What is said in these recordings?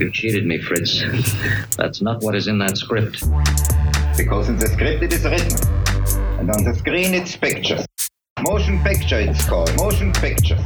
You cheated me, Fritz. That's not what is in that script. Because in the script it is written. And on the screen it's pictures. Motion picture it's called. Motion picture.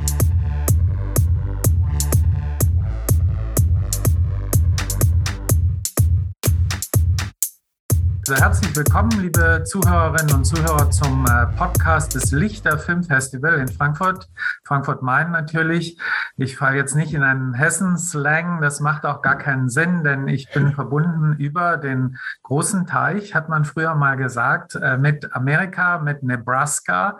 Also herzlich willkommen, liebe Zuhörerinnen und Zuhörer, zum äh, Podcast des Lichter Filmfestival in Frankfurt. Frankfurt-Main natürlich. Ich falle jetzt nicht in einen Hessen-Slang. Das macht auch gar keinen Sinn, denn ich bin verbunden über den großen Teich, hat man früher mal gesagt, äh, mit Amerika, mit Nebraska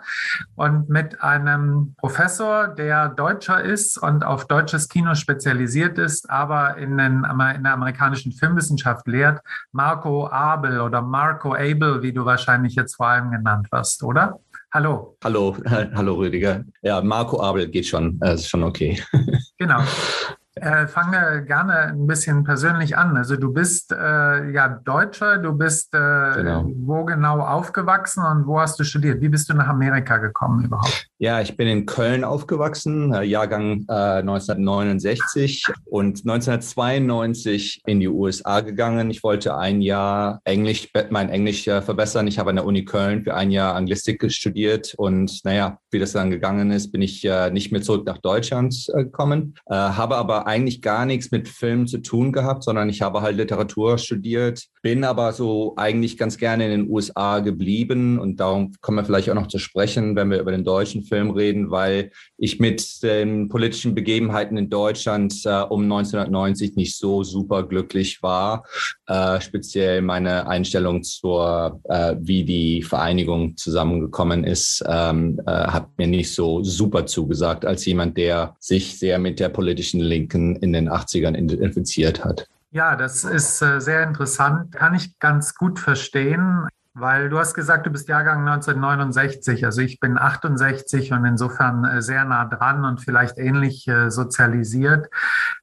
und mit einem Professor, der Deutscher ist und auf deutsches Kino spezialisiert ist, aber in, den, in der amerikanischen Filmwissenschaft lehrt, Marco Abel oder Marco Abel, wie du wahrscheinlich jetzt vor allem genannt wirst, oder? Hallo. Hallo, hallo Rüdiger. Ja, Marco Abel geht schon, äh, ist schon okay. Genau. Äh, fange gerne ein bisschen persönlich an. Also du bist äh, ja Deutscher, du bist äh, genau. wo genau aufgewachsen und wo hast du studiert? Wie bist du nach Amerika gekommen überhaupt? Ja, ich bin in Köln aufgewachsen, äh, Jahrgang 1969 äh, und 1992 in die USA gegangen. Ich wollte ein Jahr Englisch, mein Englisch verbessern. Ich habe an der Uni Köln für ein Jahr Anglistik studiert und naja, wie das dann gegangen ist, bin ich nicht mehr zurück nach Deutschland gekommen, habe aber eigentlich gar nichts mit Film zu tun gehabt, sondern ich habe halt Literatur studiert, bin aber so eigentlich ganz gerne in den USA geblieben und darum kommen wir vielleicht auch noch zu sprechen, wenn wir über den deutschen Film reden, weil ich mit den politischen Begebenheiten in Deutschland äh, um 1990 nicht so super glücklich war. Äh, speziell meine Einstellung zur, äh, wie die Vereinigung zusammengekommen ist, ähm, äh, hat mir nicht so super zugesagt als jemand, der sich sehr mit der politischen Linken in den 80ern identifiziert hat. Ja, das ist äh, sehr interessant. Kann ich ganz gut verstehen. Weil du hast gesagt, du bist Jahrgang 1969, also ich bin 68 und insofern äh, sehr nah dran und vielleicht ähnlich äh, sozialisiert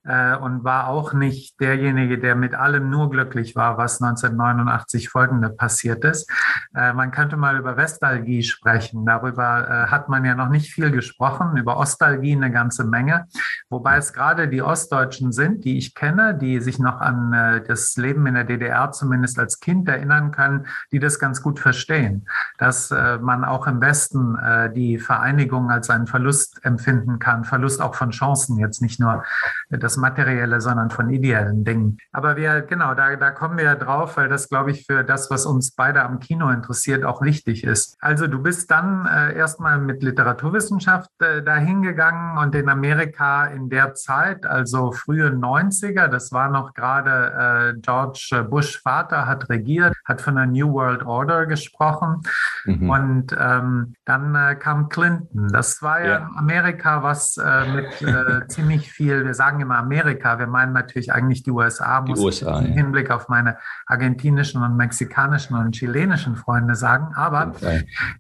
äh, und war auch nicht derjenige, der mit allem nur glücklich war, was 1989 folgende passiert ist. Man könnte mal über Westalgie sprechen. Darüber hat man ja noch nicht viel gesprochen, über Ostalgie eine ganze Menge, wobei es gerade die Ostdeutschen sind, die ich kenne, die sich noch an das Leben in der DDR zumindest als Kind erinnern können, die das ganz gut verstehen, dass äh, man auch im Westen äh, die Vereinigung als einen Verlust empfinden kann, Verlust auch von Chancen, jetzt nicht nur das Materielle, sondern von ideellen Dingen. Aber wir, genau, da, da kommen wir ja drauf, weil das, glaube ich, für das, was uns beide am Kino interessiert, auch wichtig ist. Also du bist dann äh, erstmal mit Literaturwissenschaft äh, dahin gegangen und in Amerika in der Zeit, also frühe 90er, das war noch gerade äh, George Bush Vater hat regiert, hat von der New World Order gesprochen. Mhm. Und ähm, dann äh, kam Clinton. Das war ja, ja. Amerika, was äh, mit äh, ziemlich viel, wir sagen immer Amerika, wir meinen natürlich eigentlich die USA, die muss USA, ich im ja. Hinblick auf meine argentinischen und mexikanischen und chilenischen Freunde sagen. Aber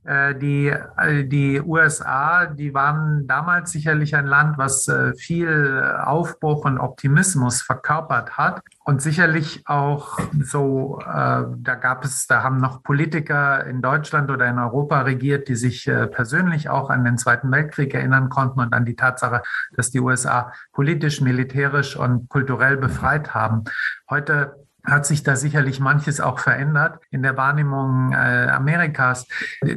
äh, die, äh, die USA, die waren damals sicherlich ein Land, was äh, viel Aufbruch und Optimismus verkörpert hat. Und sicherlich auch so, äh, da gab es, da haben noch Politiker in Deutschland oder in Europa regiert, die sich äh, persönlich auch an den Zweiten Weltkrieg erinnern konnten und an die Tatsache, dass die USA politisch, militärisch und kulturell befreit haben. Heute hat sich da sicherlich manches auch verändert in der Wahrnehmung äh, Amerikas.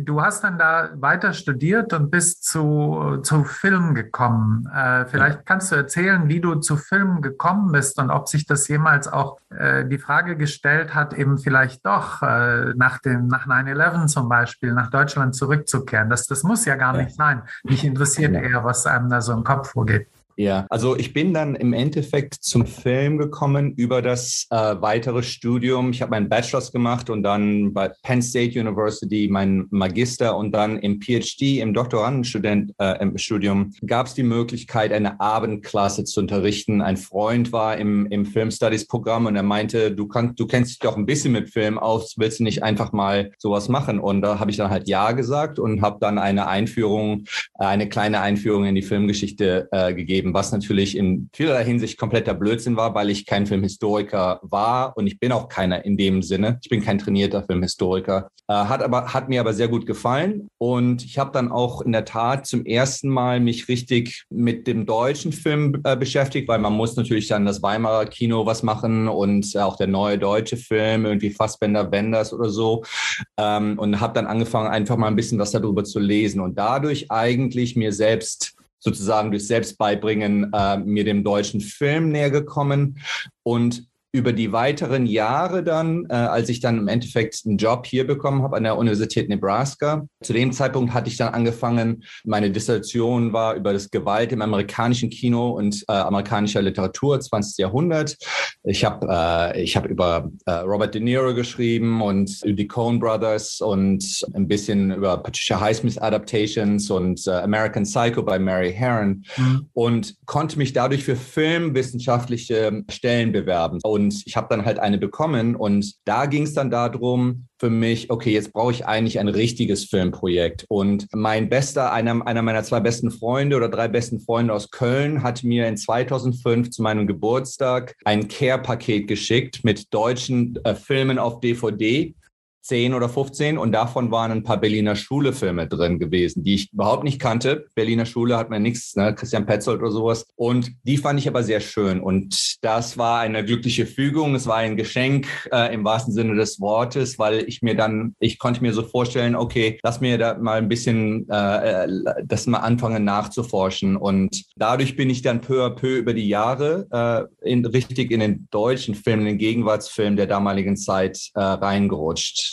Du hast dann da weiter studiert und bist zu, zu Film gekommen. Äh, vielleicht kannst du erzählen, wie du zu Film gekommen bist und ob sich das jemals auch äh, die Frage gestellt hat, eben vielleicht doch äh, nach, dem, nach 9-11 zum Beispiel nach Deutschland zurückzukehren. Das, das muss ja gar nicht sein. Mich interessiert eher, was einem da so im Kopf vorgeht. Ja, also ich bin dann im Endeffekt zum Film gekommen über das äh, weitere Studium. Ich habe meinen Bachelor's gemacht und dann bei Penn State University meinen Magister und dann im PhD, im Doktorandenstudium äh, gab es die Möglichkeit, eine Abendklasse zu unterrichten. Ein Freund war im, im Film Studies Programm und er meinte, du, kannst, du kennst dich doch ein bisschen mit Film aus, willst du nicht einfach mal sowas machen? Und da habe ich dann halt Ja gesagt und habe dann eine Einführung, eine kleine Einführung in die Filmgeschichte äh, gegeben geben, was natürlich in vielerlei Hinsicht kompletter Blödsinn war, weil ich kein Filmhistoriker war und ich bin auch keiner in dem Sinne. Ich bin kein trainierter Filmhistoriker. Äh, hat aber hat mir aber sehr gut gefallen und ich habe dann auch in der Tat zum ersten Mal mich richtig mit dem deutschen Film äh, beschäftigt, weil man muss natürlich dann das Weimarer Kino was machen und auch der neue deutsche Film, irgendwie Fassbender Wenders oder so. Ähm, und habe dann angefangen, einfach mal ein bisschen was darüber zu lesen und dadurch eigentlich mir selbst sozusagen durch Selbstbeibringen äh, mir dem deutschen Film näher gekommen. Und über die weiteren Jahre dann, äh, als ich dann im Endeffekt einen Job hier bekommen habe an der Universität Nebraska, zu dem Zeitpunkt hatte ich dann angefangen, meine Dissertation war über das Gewalt im amerikanischen Kino und äh, amerikanischer Literatur 20. Jahrhundert. Ich habe äh, ich hab über äh, Robert De Niro geschrieben und über die Coen Brothers und ein bisschen über Patricia Highsmith Adaptations und äh, American Psycho bei Mary Herron mhm. und konnte mich dadurch für filmwissenschaftliche Stellen bewerben. Und und ich habe dann halt eine bekommen und da ging es dann darum, für mich, okay, jetzt brauche ich eigentlich ein richtiges Filmprojekt. Und mein bester, einer, einer meiner zwei besten Freunde oder drei besten Freunde aus Köln hat mir in 2005 zu meinem Geburtstag ein Care-Paket geschickt mit deutschen äh, Filmen auf DVD 10 oder 15 und davon waren ein paar Berliner Schule-Filme drin gewesen, die ich überhaupt nicht kannte. Berliner Schule hat mir nichts, ne? Christian Petzold oder sowas. Und die fand ich aber sehr schön. Und das war eine glückliche Fügung. Es war ein Geschenk äh, im wahrsten Sinne des Wortes, weil ich mir dann, ich konnte mir so vorstellen, okay, lass mir da mal ein bisschen äh, äh das mal anfangen nachzuforschen. Und dadurch bin ich dann peu à peu über die Jahre äh, in, richtig in den deutschen Film, den Gegenwartsfilm der damaligen Zeit äh, reingerutscht.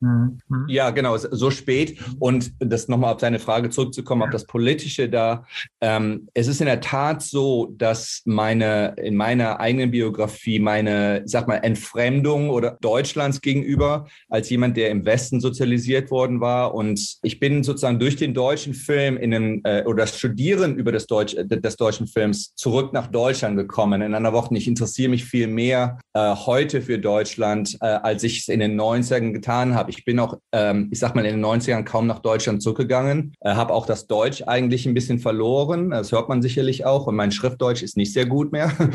Mhm. Ja, genau, so spät. Und das nochmal auf deine Frage zurückzukommen, auf das Politische da. Ähm, es ist in der Tat so, dass meine, in meiner eigenen Biografie meine, sag mal, Entfremdung oder Deutschlands gegenüber als jemand, der im Westen sozialisiert worden war. Und ich bin sozusagen durch den deutschen Film in einem, äh, oder das Studieren über das Deutsch, äh, des deutschen Films zurück nach Deutschland gekommen in einer Woche. Ich interessiere mich viel mehr äh, heute für Deutschland, äh, als ich es in den 90ern getan habe habe. Ich bin auch, ähm, ich sag mal, in den 90ern kaum nach Deutschland zurückgegangen, äh, habe auch das Deutsch eigentlich ein bisschen verloren. Das hört man sicherlich auch. Und mein Schriftdeutsch ist nicht sehr gut mehr.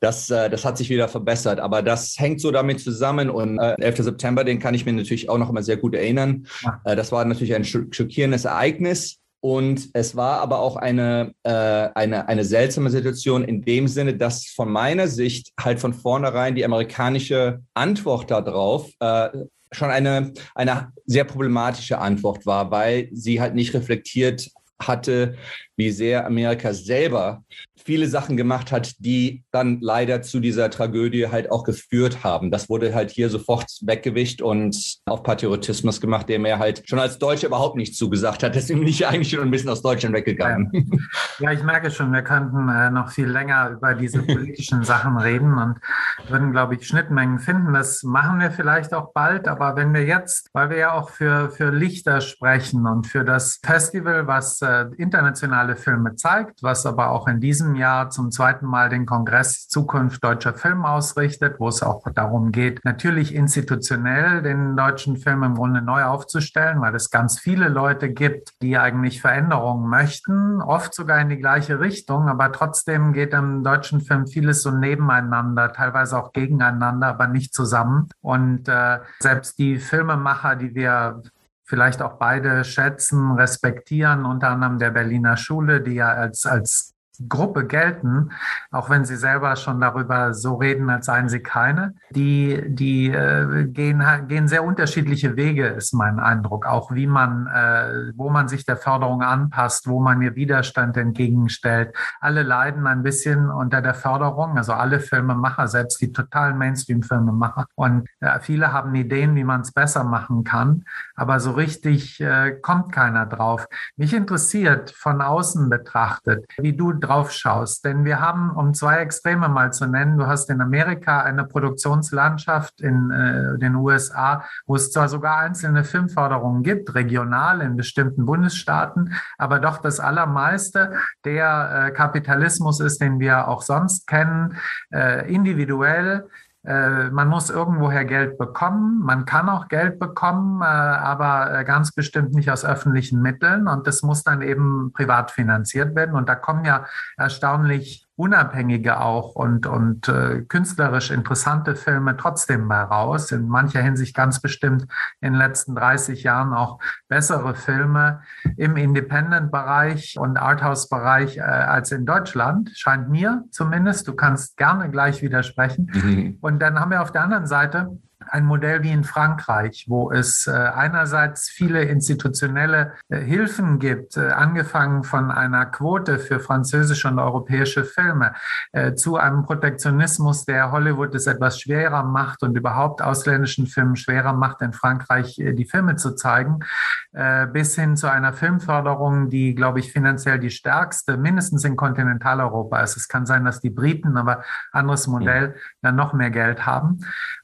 Das, äh, das hat sich wieder verbessert. Aber das hängt so damit zusammen. Und äh, 11. September, den kann ich mir natürlich auch noch immer sehr gut erinnern. Äh, das war natürlich ein schockierendes Ereignis. Und es war aber auch eine, äh, eine, eine seltsame Situation in dem Sinne, dass von meiner Sicht halt von vornherein die amerikanische Antwort darauf äh, schon eine, eine sehr problematische Antwort war, weil sie halt nicht reflektiert hatte, wie sehr Amerika selber viele Sachen gemacht hat, die dann leider zu dieser Tragödie halt auch geführt haben. Das wurde halt hier sofort weggewischt und auf Patriotismus gemacht, der mir halt schon als Deutscher überhaupt nicht zugesagt hat. Deswegen bin ich eigentlich schon ein bisschen aus Deutschland weggegangen. Ja, ich merke schon, wir könnten äh, noch viel länger über diese politischen Sachen reden und würden, glaube ich, Schnittmengen finden. Das machen wir vielleicht auch bald. Aber wenn wir jetzt, weil wir ja auch für, für Lichter sprechen und für das Festival, was äh, internationale Filme zeigt, was aber auch in diesem Jahr zum zweiten Mal den Kongress Zukunft deutscher Film ausrichtet, wo es auch darum geht, natürlich institutionell den deutschen Film im Grunde neu aufzustellen, weil es ganz viele Leute gibt, die eigentlich Veränderungen möchten, oft sogar in die gleiche Richtung, aber trotzdem geht im deutschen Film vieles so nebeneinander, teilweise auch gegeneinander, aber nicht zusammen. Und äh, selbst die Filmemacher, die wir vielleicht auch beide schätzen, respektieren, unter anderem der Berliner Schule, die ja als, als Gruppe gelten, auch wenn sie selber schon darüber so reden, als seien sie keine. Die, die äh, gehen, gehen sehr unterschiedliche Wege, ist mein Eindruck. Auch wie man, äh, wo man sich der Förderung anpasst, wo man ihr Widerstand entgegenstellt. Alle leiden ein bisschen unter der Förderung, also alle Filmemacher, selbst die totalen Mainstream-Filmemacher. Und äh, viele haben Ideen, wie man es besser machen kann, aber so richtig äh, kommt keiner drauf. Mich interessiert von außen betrachtet, wie du schaust. Denn wir haben, um zwei Extreme mal zu nennen, du hast in Amerika eine Produktionslandschaft in äh, den USA, wo es zwar sogar einzelne Filmförderungen gibt, regional in bestimmten Bundesstaaten, aber doch das Allermeiste der äh, Kapitalismus ist, den wir auch sonst kennen, äh, individuell man muss irgendwoher Geld bekommen. Man kann auch Geld bekommen, äh, aber äh, ganz bestimmt nicht aus öffentlichen Mitteln. Und das muss dann eben privat finanziert werden. Und da kommen ja erstaunlich unabhängige auch und, und äh, künstlerisch interessante Filme trotzdem mal raus. In mancher Hinsicht ganz bestimmt in den letzten 30 Jahren auch bessere Filme im Independent-Bereich und Arthouse-Bereich äh, als in Deutschland, scheint mir zumindest. Du kannst gerne gleich widersprechen. Mhm. Und dann haben wir auf der anderen Seite ein Modell wie in Frankreich, wo es äh, einerseits viele institutionelle äh, Hilfen gibt, äh, angefangen von einer Quote für französische und europäische Filme zu einem Protektionismus, der Hollywood es etwas schwerer macht und überhaupt ausländischen Filmen schwerer macht, in Frankreich die Filme zu zeigen, bis hin zu einer Filmförderung, die, glaube ich, finanziell die stärkste, mindestens in Kontinentaleuropa ist. Es kann sein, dass die Briten, aber anderes Modell, dann noch mehr Geld haben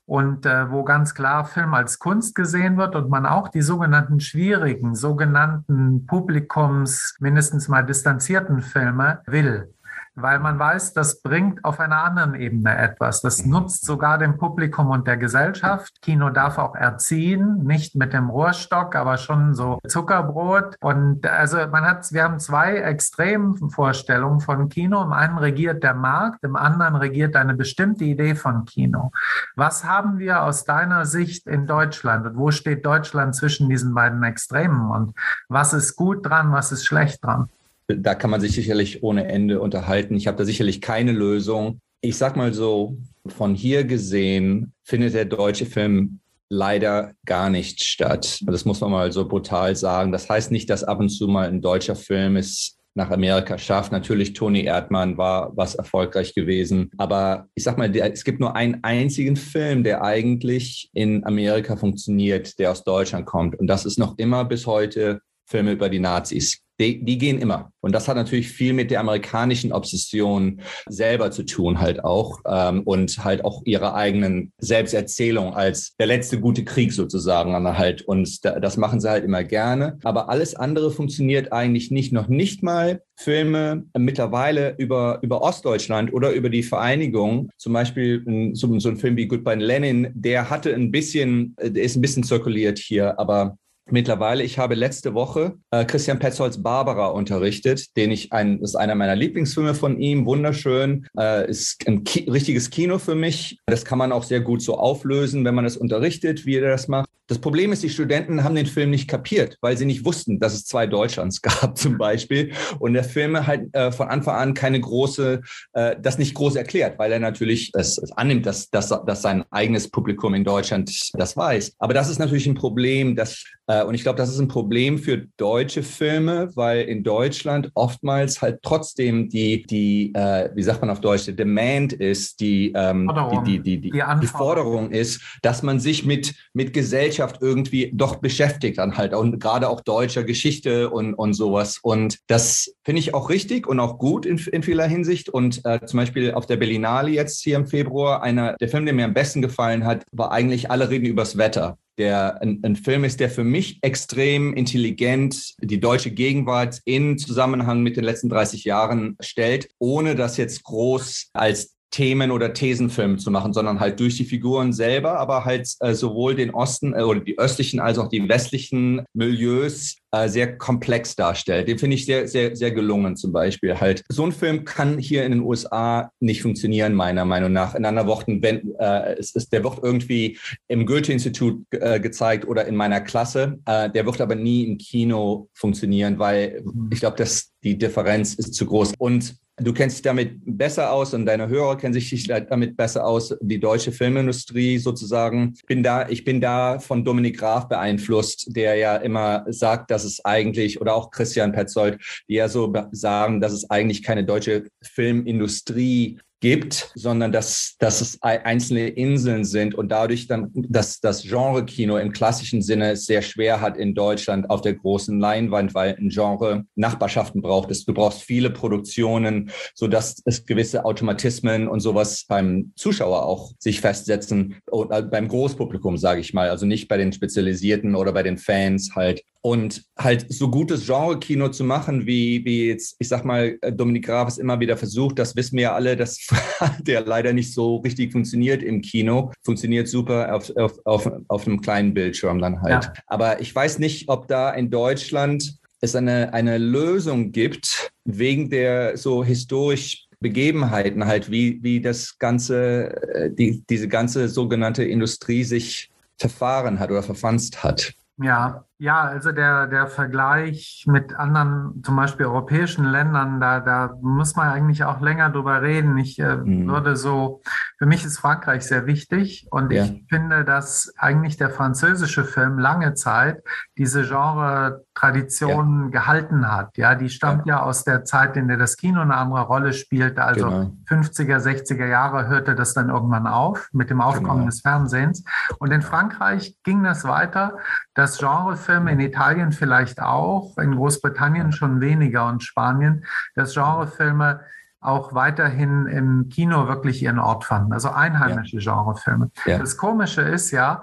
und äh, wo ganz klar Film als Kunst gesehen wird und man auch die sogenannten schwierigen, sogenannten Publikums mindestens mal distanzierten Filme will weil man weiß, das bringt auf einer anderen Ebene etwas. Das mhm. nutzt sogar dem Publikum und der Gesellschaft. Kino darf auch erziehen, nicht mit dem Rohrstock, aber schon so Zuckerbrot. Und also man hat, wir haben zwei Extremvorstellungen von Kino. Im einen regiert der Markt, im anderen regiert eine bestimmte Idee von Kino. Was haben wir aus deiner Sicht in Deutschland und wo steht Deutschland zwischen diesen beiden Extremen und was ist gut dran, was ist schlecht dran? Da kann man sich sicherlich ohne Ende unterhalten. Ich habe da sicherlich keine Lösung. Ich sag mal so, von hier gesehen findet der deutsche Film leider gar nicht statt. Das muss man mal so brutal sagen. Das heißt nicht, dass ab und zu mal ein deutscher Film es nach Amerika schafft. Natürlich, Toni Erdmann war was erfolgreich gewesen. Aber ich sag mal, es gibt nur einen einzigen Film, der eigentlich in Amerika funktioniert, der aus Deutschland kommt. Und das ist noch immer bis heute Filme über die Nazis. Die, die, gehen immer. Und das hat natürlich viel mit der amerikanischen Obsession selber zu tun, halt auch. Ähm, und halt auch ihrer eigenen Selbsterzählung als der letzte gute Krieg sozusagen halt. Und da, das machen sie halt immer gerne. Aber alles andere funktioniert eigentlich nicht, noch nicht mal Filme mittlerweile über, über Ostdeutschland oder über die Vereinigung. Zum Beispiel so, so ein Film wie Goodbye Lenin, der hatte ein bisschen, der ist ein bisschen zirkuliert hier, aber Mittlerweile, ich habe letzte Woche äh, Christian Petzolds Barbara unterrichtet, den ich ein, das ist einer meiner Lieblingsfilme von ihm, wunderschön, äh, ist ein Ki richtiges Kino für mich. Das kann man auch sehr gut so auflösen, wenn man das unterrichtet, wie er das macht. Das Problem ist, die Studenten haben den Film nicht kapiert, weil sie nicht wussten, dass es zwei Deutschlands gab zum Beispiel und der Film halt äh, von Anfang an keine große, äh, das nicht groß erklärt, weil er natürlich es, es annimmt, dass, dass, dass sein eigenes Publikum in Deutschland das weiß. Aber das ist natürlich ein Problem, dass äh, und ich glaube, das ist ein Problem für deutsche Filme, weil in Deutschland oftmals halt trotzdem die, die äh, wie sagt man auf Deutsch, die Demand ist, die, ähm, die, die, die, die, die, Forderung ist, dass man sich mit, mit Gesellschaft irgendwie doch beschäftigt dann halt und gerade auch deutscher Geschichte und, und sowas. Und das finde ich auch richtig und auch gut in, in vieler Hinsicht. Und äh, zum Beispiel auf der Berlinale jetzt hier im Februar, einer, der Film, der mir am besten gefallen hat, war eigentlich Alle reden übers Wetter der ein, ein, Film ist, der für mich extrem intelligent die deutsche Gegenwart in Zusammenhang mit den letzten 30 Jahren stellt, ohne das jetzt groß als Themen- oder Thesenfilm zu machen, sondern halt durch die Figuren selber, aber halt äh, sowohl den Osten äh, oder die östlichen als auch die westlichen Milieus äh, sehr komplex darstellt. Den finde ich sehr, sehr, sehr gelungen zum Beispiel. Halt so ein Film kann hier in den USA nicht funktionieren, meiner Meinung nach. In anderen Worten, wenn äh, es ist, der wird irgendwie im Goethe-Institut äh, gezeigt oder in meiner Klasse, äh, der wird aber nie im Kino funktionieren, weil ich glaube, dass die Differenz ist zu groß. Und Du kennst dich damit besser aus und deine Hörer kennen sich damit besser aus, die deutsche Filmindustrie sozusagen. Ich bin da, ich bin da von Dominik Graf beeinflusst, der ja immer sagt, dass es eigentlich, oder auch Christian Petzold, die ja so sagen, dass es eigentlich keine deutsche Filmindustrie gibt, sondern dass, dass es einzelne Inseln sind und dadurch dann dass das Genre-Kino im klassischen Sinne sehr schwer hat in Deutschland auf der großen Leinwand, weil ein Genre Nachbarschaften braucht. Du brauchst viele Produktionen, sodass es gewisse Automatismen und sowas beim Zuschauer auch sich festsetzen, oder beim Großpublikum, sage ich mal, also nicht bei den Spezialisierten oder bei den Fans halt. Und halt so gutes Genre-Kino zu machen, wie, wie jetzt, ich sag mal, Dominik Graf es immer wieder versucht, das wissen wir ja alle, dass der leider nicht so richtig funktioniert im Kino. Funktioniert super auf, auf, auf, auf einem kleinen Bildschirm dann halt. Ja. Aber ich weiß nicht, ob da in Deutschland es eine, eine Lösung gibt, wegen der so historisch Begebenheiten halt, wie, wie das ganze, äh, die, diese ganze sogenannte Industrie sich verfahren hat oder verfanzt hat. Ja, ja, also der, der Vergleich mit anderen, zum Beispiel europäischen Ländern, da, da muss man eigentlich auch länger drüber reden. Ich äh, mhm. würde so, für mich ist Frankreich sehr wichtig und ja. ich finde, dass eigentlich der französische Film lange Zeit diese Genre-Tradition ja. gehalten hat. Ja, die stammt ja. ja. aus der Zeit, in der das Kino eine andere Rolle spielte. Also genau. 50er, 60er Jahre hörte das dann irgendwann auf mit dem Aufkommen genau. des Fernsehens. Und in Frankreich ging das weiter. Das Genre Genrefilme, in Italien vielleicht auch, in Großbritannien schon weniger und Spanien, dass Genrefilme auch weiterhin im Kino wirklich ihren Ort fanden, also einheimische ja. Genrefilme. Ja. Das Komische ist ja,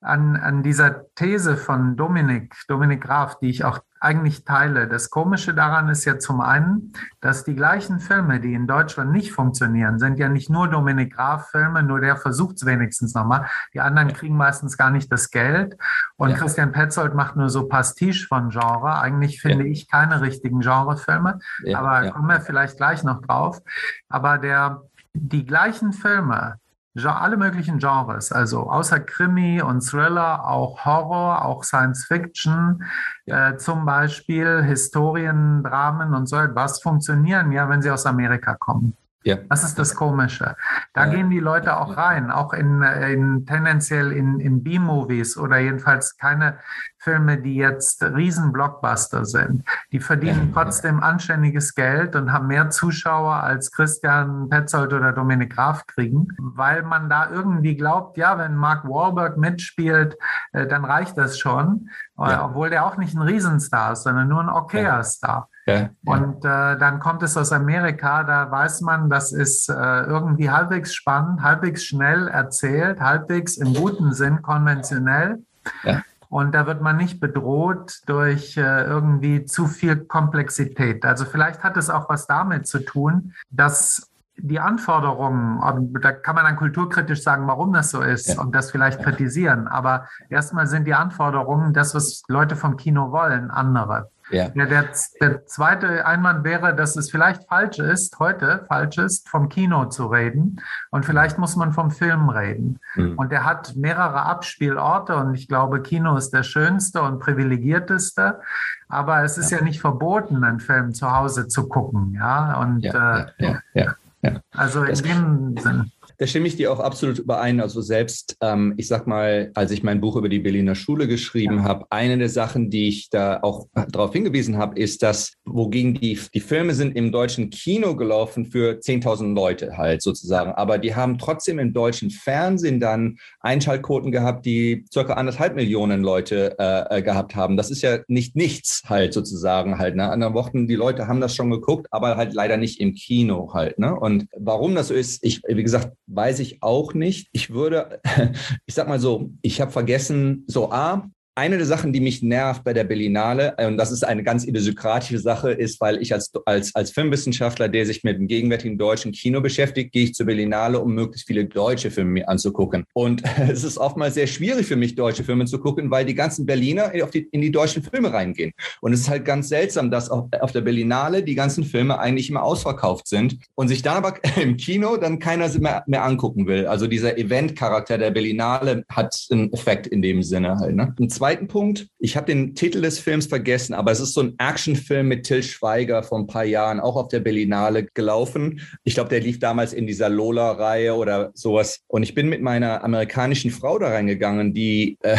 an, an dieser These von Dominik, Dominik Graf, die ich auch eigentlich teile. Das Komische daran ist ja zum einen, dass die gleichen Filme, die in Deutschland nicht funktionieren, sind ja nicht nur Dominik Graf-Filme, nur der versucht es wenigstens nochmal. Die anderen kriegen meistens gar nicht das Geld. Und ja. Christian Petzold macht nur so Pastiche von Genre. Eigentlich finde ja. ich keine richtigen Genrefilme, ja, aber kommen wir vielleicht gleich noch drauf. Aber der, die gleichen Filme, alle möglichen Genres, also außer Krimi und Thriller, auch Horror, auch Science Fiction, äh, zum Beispiel Historien, Dramen und so etwas funktionieren ja, wenn sie aus Amerika kommen. Ja. Das ist das Komische. Da ja. gehen die Leute auch rein, auch in, in tendenziell in, in B-Movies oder jedenfalls keine Filme, die jetzt Riesen-Blockbuster sind. Die verdienen ja. trotzdem anständiges Geld und haben mehr Zuschauer als Christian Petzold oder Dominik Graf kriegen, weil man da irgendwie glaubt, ja, wenn Mark Wahlberg mitspielt, äh, dann reicht das schon, obwohl der auch nicht ein Riesenstar ist, sondern nur ein okayer Star. Ja, Und äh, dann kommt es aus Amerika, da weiß man, das ist äh, irgendwie halbwegs spannend, halbwegs schnell erzählt, halbwegs im guten Sinn konventionell. Ja. Und da wird man nicht bedroht durch äh, irgendwie zu viel Komplexität. Also vielleicht hat es auch was damit zu tun, dass die Anforderungen, da kann man dann kulturkritisch sagen, warum das so ist ja. und das vielleicht kritisieren. Aber erstmal sind die Anforderungen, das, was Leute vom Kino wollen, andere. Ja. ja der, der zweite Einwand wäre, dass es vielleicht falsch ist, heute falsch ist, vom Kino zu reden. Und vielleicht muss man vom Film reden. Mhm. Und der hat mehrere Abspielorte und ich glaube, Kino ist der schönste und privilegierteste. Aber es ist ja, ja nicht verboten, einen Film zu Hause zu gucken. Ja, und ja, äh, ja, also in dem Sinne. Da stimme ich dir auch absolut überein. Also selbst, ähm, ich sag mal, als ich mein Buch über die Berliner Schule geschrieben ja. habe, eine der Sachen, die ich da auch darauf hingewiesen habe, ist, dass wogegen die, die Filme sind im deutschen Kino gelaufen für 10.000 Leute halt sozusagen. Aber die haben trotzdem im deutschen Fernsehen dann Einschaltquoten gehabt, die circa anderthalb Millionen Leute äh, äh gehabt haben. Das ist ja nicht nichts halt sozusagen halt. Ne? Anderen Worten, die Leute haben das schon geguckt, aber halt leider nicht im Kino halt. Ne? Und warum das so ist, ich, wie gesagt, weiß ich auch nicht. Ich würde, ich sag mal so, ich habe vergessen, so A, eine der Sachen, die mich nervt bei der Berlinale, äh, und das ist eine ganz idiosynkratische Sache, ist, weil ich als, als, als Filmwissenschaftler, der sich mit dem gegenwärtigen deutschen Kino beschäftigt, gehe ich zur Berlinale, um möglichst viele deutsche Filme mir anzugucken. Und es ist oftmals sehr schwierig für mich, deutsche Filme zu gucken, weil die ganzen Berliner auf die, in die deutschen Filme reingehen. Und es ist halt ganz seltsam, dass auf, auf der Berlinale die ganzen Filme eigentlich immer ausverkauft sind und sich dann aber im Kino dann keiner mehr, mehr angucken will. Also dieser Event-Charakter der Berlinale hat einen Effekt in dem Sinne halt. Ne? Und zweiten Punkt, ich habe den Titel des Films vergessen, aber es ist so ein Actionfilm mit Till Schweiger vor ein paar Jahren, auch auf der Berlinale gelaufen. Ich glaube, der lief damals in dieser Lola-Reihe oder sowas. Und ich bin mit meiner amerikanischen Frau da reingegangen, die, äh,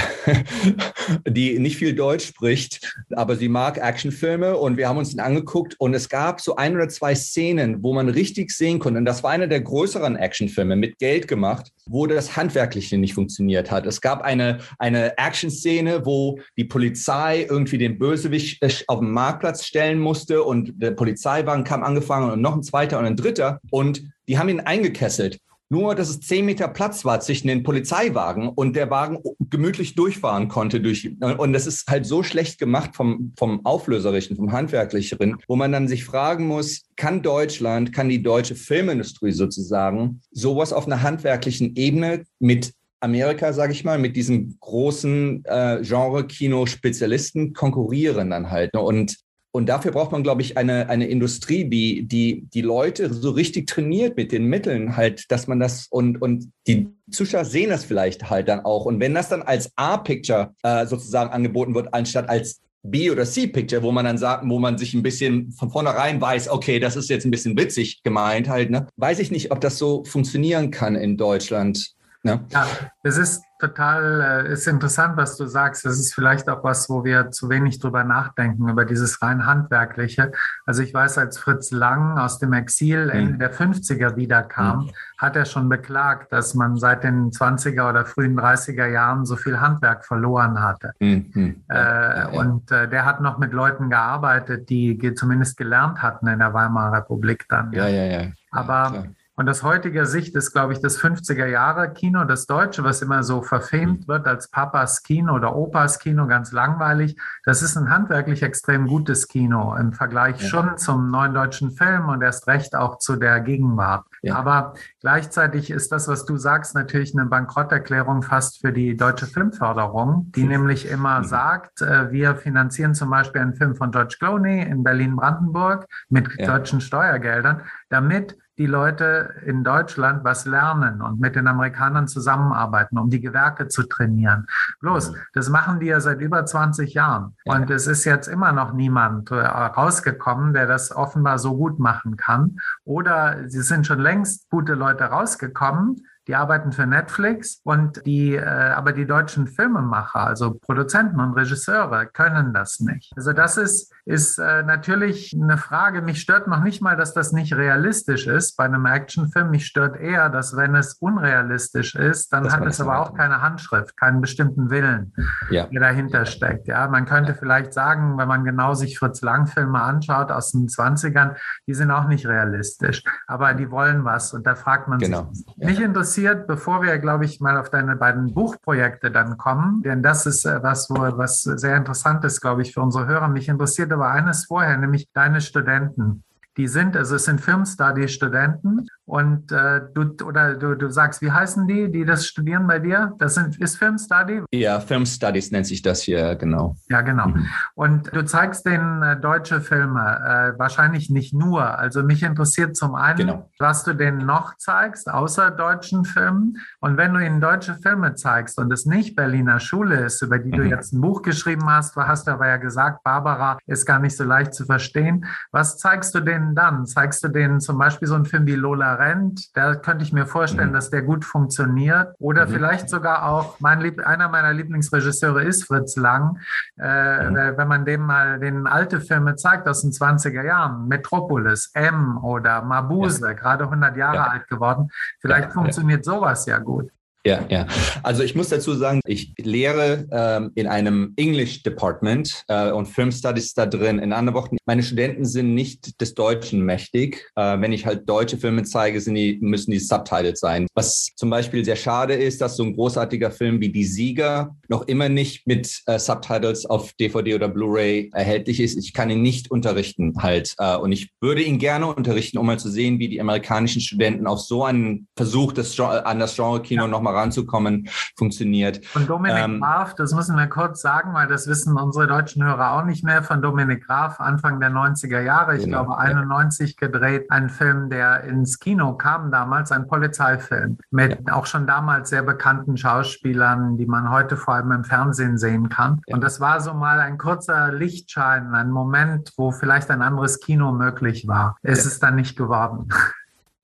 die nicht viel Deutsch spricht, aber sie mag Actionfilme und wir haben uns den angeguckt und es gab so ein oder zwei Szenen, wo man richtig sehen konnte, und das war einer der größeren Actionfilme mit Geld gemacht, wo das Handwerkliche nicht funktioniert hat. Es gab eine, eine Action-Szene, wo die Polizei irgendwie den Bösewicht äh, auf den Marktplatz stellen musste und der Polizeiwagen kam angefangen und noch ein zweiter und ein dritter und die haben ihn eingekesselt. Nur, dass es zehn Meter Platz war zwischen den Polizeiwagen und der Wagen gemütlich durchfahren konnte. Durch, und das ist halt so schlecht gemacht vom, vom Auflöserischen, vom Handwerklichen, wo man dann sich fragen muss, kann Deutschland, kann die deutsche Filmindustrie sozusagen sowas auf einer handwerklichen Ebene mit Amerika, sage ich mal, mit diesen großen äh, Genre-Kino-Spezialisten konkurrieren dann halt. Ne? Und und dafür braucht man, glaube ich, eine, eine Industrie, die, die die Leute so richtig trainiert mit den Mitteln halt, dass man das und, und die Zuschauer sehen das vielleicht halt dann auch. Und wenn das dann als A-Picture äh, sozusagen angeboten wird, anstatt als B- oder C-Picture, wo man dann sagt, wo man sich ein bisschen von vornherein weiß, okay, das ist jetzt ein bisschen witzig gemeint halt, ne? Weiß ich nicht, ob das so funktionieren kann in Deutschland. Ne? Ja, es ist total, äh, ist interessant, was du sagst. Das ist vielleicht auch was, wo wir zu wenig drüber nachdenken, über dieses rein handwerkliche. Also ich weiß, als Fritz Lang aus dem Exil mhm. Ende der 50er wiederkam, mhm. hat er schon beklagt, dass man seit den 20er oder frühen 30er Jahren so viel Handwerk verloren hatte. Mhm. Äh, und äh, der hat noch mit Leuten gearbeitet, die zumindest gelernt hatten in der Weimarer Republik dann. Ja, ja, ja. Aber ja, und aus heutiger Sicht ist, glaube ich, das 50er Jahre Kino, das Deutsche, was immer so verfilmt wird als Papas Kino oder Opas Kino, ganz langweilig. Das ist ein handwerklich extrem gutes Kino im Vergleich ja. schon zum neuen deutschen Film und erst recht auch zu der Gegenwart. Ja. Aber gleichzeitig ist das, was du sagst, natürlich eine Bankrotterklärung fast für die deutsche Filmförderung, die nämlich immer mhm. sagt, äh, wir finanzieren zum Beispiel einen Film von George Clooney in Berlin-Brandenburg mit ja. deutschen Steuergeldern, damit die Leute in Deutschland was lernen und mit den Amerikanern zusammenarbeiten, um die Gewerke zu trainieren. Bloß, das machen die ja seit über 20 Jahren. Und es ist jetzt immer noch niemand äh, rausgekommen, der das offenbar so gut machen kann. Oder sie sind schon längst gute Leute rausgekommen, die arbeiten für Netflix und die, äh, aber die deutschen Filmemacher, also Produzenten und Regisseure, können das nicht. Also das ist, ist äh, natürlich eine Frage. Mich stört noch nicht mal, dass das nicht realistisch ist bei einem Actionfilm. Mich stört eher, dass wenn es unrealistisch ist, dann das hat es aber auch keine Handschrift, keinen bestimmten Willen, ja. der dahinter steckt. Ja, man könnte vielleicht sagen, wenn man genau sich Fritz Lang Filme anschaut aus den 20ern, die sind auch nicht realistisch, aber die wollen was und da fragt man genau. sich. Ja. Mich interessiert interessiert, bevor wir, glaube ich, mal auf deine beiden Buchprojekte dann kommen, denn das ist äh, was, was sehr interessant ist, glaube ich, für unsere Hörer. Mich interessiert aber eines vorher, nämlich deine Studenten. Die sind, also es sind Filmstudy-Studenten und äh, du oder du, du sagst, wie heißen die, die das studieren bei dir? Das sind, ist Film Study? Ja, Film Studies nennt sich das hier, genau. Ja, genau. Mhm. Und du zeigst denen äh, deutsche Filme, äh, wahrscheinlich nicht nur. Also mich interessiert zum einen, genau. was du denen noch zeigst, außer deutschen Filmen. Und wenn du ihnen deutsche Filme zeigst und es nicht Berliner Schule ist, über die mhm. du jetzt ein Buch geschrieben hast, hast du aber ja gesagt, Barbara ist gar nicht so leicht zu verstehen. Was zeigst du denen dann? Zeigst du denen zum Beispiel so einen Film wie Lola Rent, da könnte ich mir vorstellen, mhm. dass der gut funktioniert. Oder mhm. vielleicht sogar auch, mein Lieb einer meiner Lieblingsregisseure ist Fritz Lang. Äh, mhm. Wenn man dem mal den alte Filme zeigt aus den 20er Jahren, Metropolis, M oder Mabuse, ja. gerade 100 Jahre ja. alt geworden, vielleicht ja, funktioniert sowas ja gut. Ja, ja. Also ich muss dazu sagen, ich lehre ähm, in einem English Department äh, und Film Studies da drin. In anderen Worten, meine Studenten sind nicht des Deutschen mächtig. Äh, wenn ich halt deutsche Filme zeige, sind die, müssen die Subtitled sein. Was zum Beispiel sehr schade ist, dass so ein großartiger Film wie Die Sieger noch immer nicht mit äh, Subtitles auf DVD oder Blu-ray erhältlich ist. Ich kann ihn nicht unterrichten halt. Äh, und ich würde ihn gerne unterrichten, um mal zu sehen, wie die amerikanischen Studenten auf so einen Versuch, das, an das Genre-Kino ja. nochmal ranzukommen, funktioniert. Von Dominik ähm, Graf, das müssen wir kurz sagen, weil das wissen unsere deutschen Hörer auch nicht mehr, von Dominik Graf, Anfang der 90er Jahre, ich genau, glaube 91 ja. gedreht, ein Film, der ins Kino kam damals, ein Polizeifilm mit ja. auch schon damals sehr bekannten Schauspielern, die man heute vor allem im Fernsehen sehen kann. Ja. Und das war so mal ein kurzer Lichtschein, ein Moment, wo vielleicht ein anderes Kino möglich war. Es ist dann nicht geworden.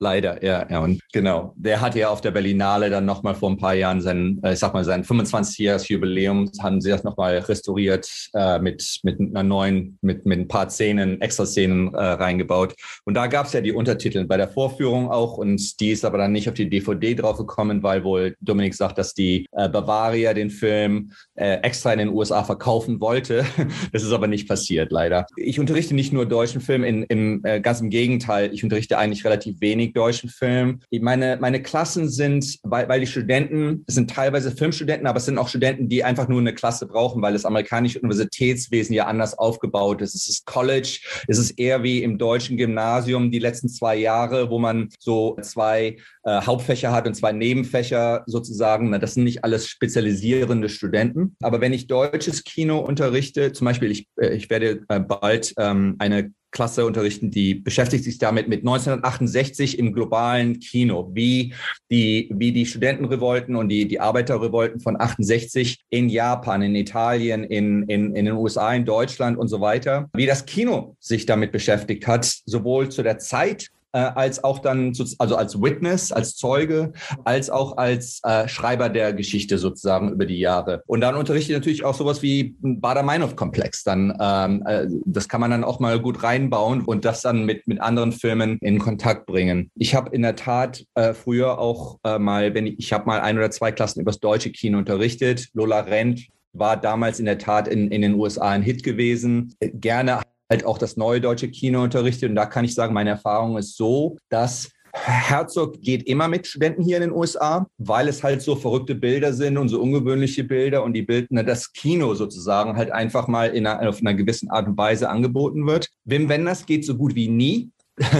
Leider, ja, ja. Und genau, der hat ja auf der Berlinale dann nochmal vor ein paar Jahren sein, äh, ich sag mal, sein 25-jähriges Jubiläum, haben sie das nochmal restauriert äh, mit, mit einer neuen, mit, mit ein paar Szenen, extra Szenen äh, reingebaut. Und da gab es ja die Untertitel bei der Vorführung auch und die ist aber dann nicht auf die DVD draufgekommen, weil wohl Dominik sagt, dass die äh, Bavaria den Film äh, extra in den USA verkaufen wollte. das ist aber nicht passiert, leider. Ich unterrichte nicht nur deutschen Film, in, im, äh, ganz im Gegenteil, ich unterrichte eigentlich relativ wenig deutschen Film. Meine, meine Klassen sind, weil, weil die Studenten sind teilweise Filmstudenten, aber es sind auch Studenten, die einfach nur eine Klasse brauchen, weil das amerikanische Universitätswesen ja anders aufgebaut ist. Es ist College, es ist eher wie im deutschen Gymnasium die letzten zwei Jahre, wo man so zwei äh, Hauptfächer hat und zwei Nebenfächer sozusagen. Das sind nicht alles spezialisierende Studenten. Aber wenn ich deutsches Kino unterrichte, zum Beispiel, ich, äh, ich werde äh, bald ähm, eine Klasse unterrichten, die beschäftigt sich damit mit 1968 im globalen Kino, wie die, wie die Studentenrevolten und die, die Arbeiterrevolten von 68 in Japan, in Italien, in, in, in den USA, in Deutschland und so weiter, wie das Kino sich damit beschäftigt hat, sowohl zu der Zeit äh, als auch dann, also als Witness, als Zeuge, als auch als äh, Schreiber der Geschichte sozusagen über die Jahre. Und dann unterrichte ich natürlich auch sowas wie Bader-Meinhof-Komplex. Dann, ähm, äh, das kann man dann auch mal gut reinbauen und das dann mit, mit anderen Filmen in Kontakt bringen. Ich habe in der Tat äh, früher auch äh, mal, wenn ich, ich habe mal ein oder zwei Klassen übers deutsche Kino unterrichtet. Lola Rent war damals in der Tat in, in den USA ein Hit gewesen. Äh, gerne halt auch das neue deutsche Kino unterrichtet. Und da kann ich sagen, meine Erfahrung ist so, dass Herzog geht immer mit Studenten hier in den USA, weil es halt so verrückte Bilder sind und so ungewöhnliche Bilder und die Bilder, das Kino sozusagen halt einfach mal in einer, auf einer gewissen Art und Weise angeboten wird. Wim Wenders geht so gut wie nie.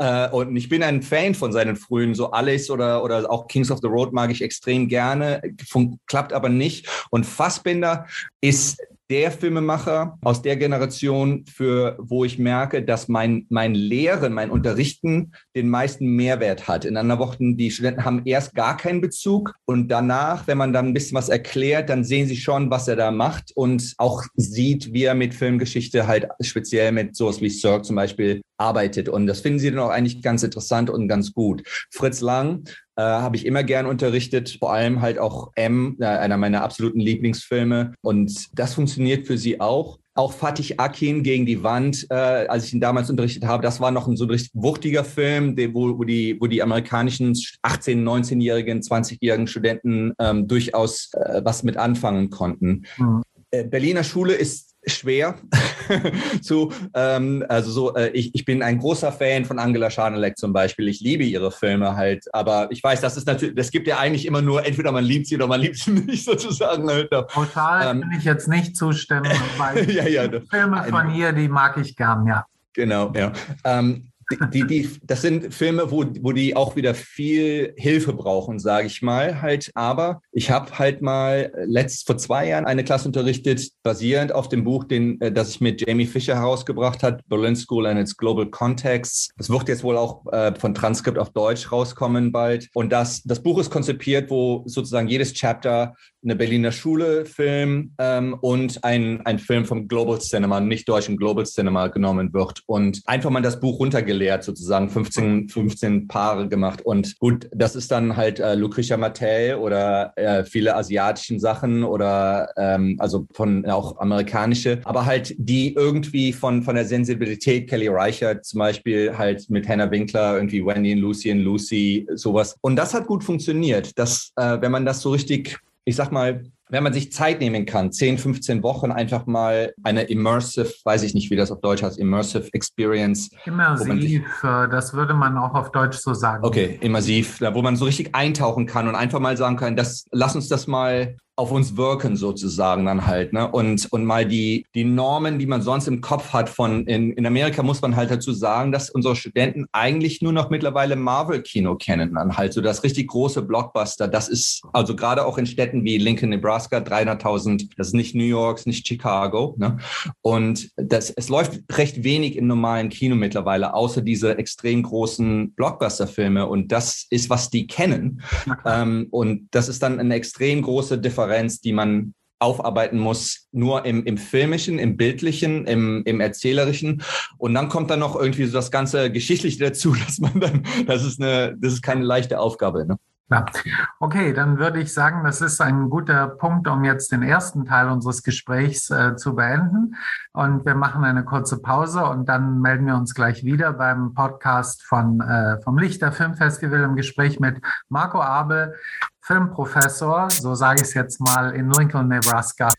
Äh, und ich bin ein Fan von seinen frühen, so Alice oder, oder auch Kings of the Road mag ich extrem gerne, klappt aber nicht. Und Fassbinder ist der Filmemacher aus der Generation, für wo ich merke, dass mein, mein Lehren, mein Unterrichten den meisten Mehrwert hat. In anderen Worten, die Studenten haben erst gar keinen Bezug und danach, wenn man dann ein bisschen was erklärt, dann sehen sie schon, was er da macht und auch sieht, wie er mit Filmgeschichte halt speziell mit sowas wie Cirque zum Beispiel arbeitet. Und das finden sie dann auch eigentlich ganz interessant und ganz gut. Fritz Lang äh, habe ich immer gern unterrichtet, vor allem halt auch M, äh, einer meiner absoluten Lieblingsfilme. Und das funktioniert für sie auch. Auch Fatih Akin gegen die Wand, äh, als ich ihn damals unterrichtet habe, das war noch ein so ein richtig wuchtiger Film, wo, wo, die, wo die amerikanischen 18-, 19-jährigen, 20-jährigen Studenten ähm, durchaus äh, was mit anfangen konnten. Mhm. Berliner Schule ist schwer zu, ähm, also so, äh, ich, ich bin ein großer Fan von Angela Schanelek zum Beispiel. Ich liebe ihre Filme halt, aber ich weiß, das ist natürlich, das gibt ja eigentlich immer nur, entweder man liebt sie oder man liebt sie nicht sozusagen. Halt. Total ähm, kann ich jetzt nicht zustimmen, weil ja, ja, Filme von ihr, die mag ich gern, ja. Genau, ja. Ähm, die, die, das sind Filme, wo, wo die auch wieder viel Hilfe brauchen, sage ich mal. Halt, aber ich habe halt mal letzt vor zwei Jahren eine Klasse unterrichtet, basierend auf dem Buch, den, äh, das ich mit Jamie Fisher herausgebracht hat, Berlin School and its Global Contexts. Das wird jetzt wohl auch äh, von Transkript auf Deutsch rauskommen bald. Und das, das Buch ist konzipiert, wo sozusagen jedes Chapter eine Berliner Schule Film ähm, und ein, ein Film vom Global Cinema, nicht deutschen Global Cinema genommen wird und einfach mal das Buch runtergeleert, sozusagen 15, 15 Paare gemacht und gut, das ist dann halt äh, Lucretia Mattel oder äh, viele asiatischen Sachen oder ähm, also von auch amerikanische, aber halt die irgendwie von, von der Sensibilität, Kelly Reichert zum Beispiel halt mit Hannah Winkler, irgendwie Wendy und Lucy und Lucy, sowas. Und das hat gut funktioniert, dass äh, wenn man das so richtig ich sag mal, wenn man sich Zeit nehmen kann, 10, 15 Wochen einfach mal eine immersive, weiß ich nicht, wie das auf Deutsch heißt, immersive Experience. Immersiv, äh, das würde man auch auf Deutsch so sagen. Okay, immersiv, wo man so richtig eintauchen kann und einfach mal sagen kann, das, lass uns das mal auf uns wirken sozusagen dann halt, ne? Und, und mal die, die Normen, die man sonst im Kopf hat von, in, in Amerika muss man halt dazu sagen, dass unsere Studenten eigentlich nur noch mittlerweile Marvel-Kino kennen, dann halt so das richtig große Blockbuster. Das ist also gerade auch in Städten wie Lincoln, Nebraska, 300.000, das ist nicht New York, nicht Chicago, ne? Und das, es läuft recht wenig im normalen Kino mittlerweile, außer diese extrem großen Blockbuster-Filme und das ist, was die kennen. Ähm, und das ist dann eine extrem große Differenz Differenz, die man aufarbeiten muss, nur im, im filmischen, im bildlichen, im, im erzählerischen. Und dann kommt dann noch irgendwie so das ganze Geschichtliche dazu, dass man dann, das ist eine, das ist keine leichte Aufgabe. Ne? Ja. Okay, dann würde ich sagen, das ist ein guter Punkt, um jetzt den ersten Teil unseres Gesprächs äh, zu beenden. Und wir machen eine kurze Pause und dann melden wir uns gleich wieder beim Podcast von, äh, vom Lichter Filmfestival im Gespräch mit Marco Abel, Filmprofessor, so sage ich es jetzt mal, in Lincoln, Nebraska.